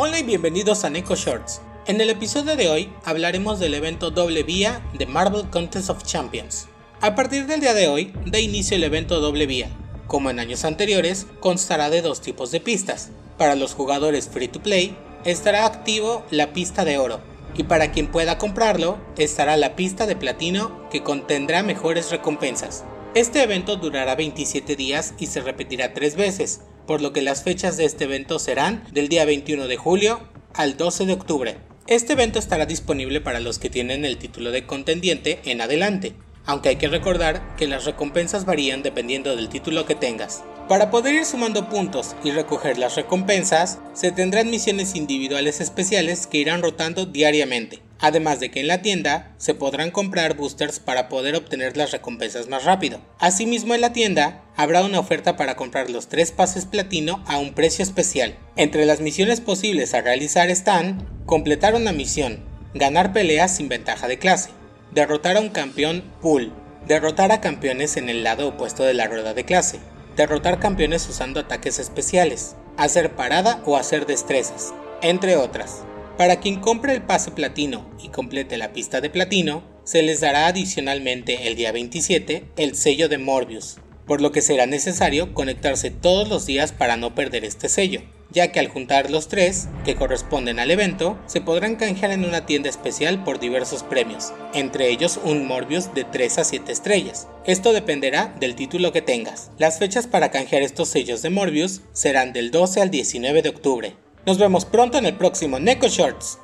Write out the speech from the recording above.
Hola y bienvenidos a Neko Shorts. En el episodio de hoy hablaremos del evento doble vía de Marvel Contest of Champions. A partir del día de hoy da inicio el evento doble vía. Como en años anteriores, constará de dos tipos de pistas. Para los jugadores free to play, estará activo la pista de oro, y para quien pueda comprarlo, estará la pista de platino que contendrá mejores recompensas. Este evento durará 27 días y se repetirá tres veces, por lo que las fechas de este evento serán del día 21 de julio al 12 de octubre. Este evento estará disponible para los que tienen el título de contendiente en adelante, aunque hay que recordar que las recompensas varían dependiendo del título que tengas. Para poder ir sumando puntos y recoger las recompensas, se tendrán misiones individuales especiales que irán rotando diariamente. Además de que en la tienda se podrán comprar boosters para poder obtener las recompensas más rápido. Asimismo en la tienda habrá una oferta para comprar los tres pases platino a un precio especial. Entre las misiones posibles a realizar están completar una misión, ganar peleas sin ventaja de clase, derrotar a un campeón pool, derrotar a campeones en el lado opuesto de la rueda de clase, derrotar campeones usando ataques especiales, hacer parada o hacer destrezas, entre otras. Para quien compre el pase platino y complete la pista de platino, se les dará adicionalmente el día 27 el sello de Morbius, por lo que será necesario conectarse todos los días para no perder este sello, ya que al juntar los tres, que corresponden al evento, se podrán canjear en una tienda especial por diversos premios, entre ellos un Morbius de 3 a 7 estrellas. Esto dependerá del título que tengas. Las fechas para canjear estos sellos de Morbius serán del 12 al 19 de octubre. Nos vemos pronto en el próximo Neko Shorts.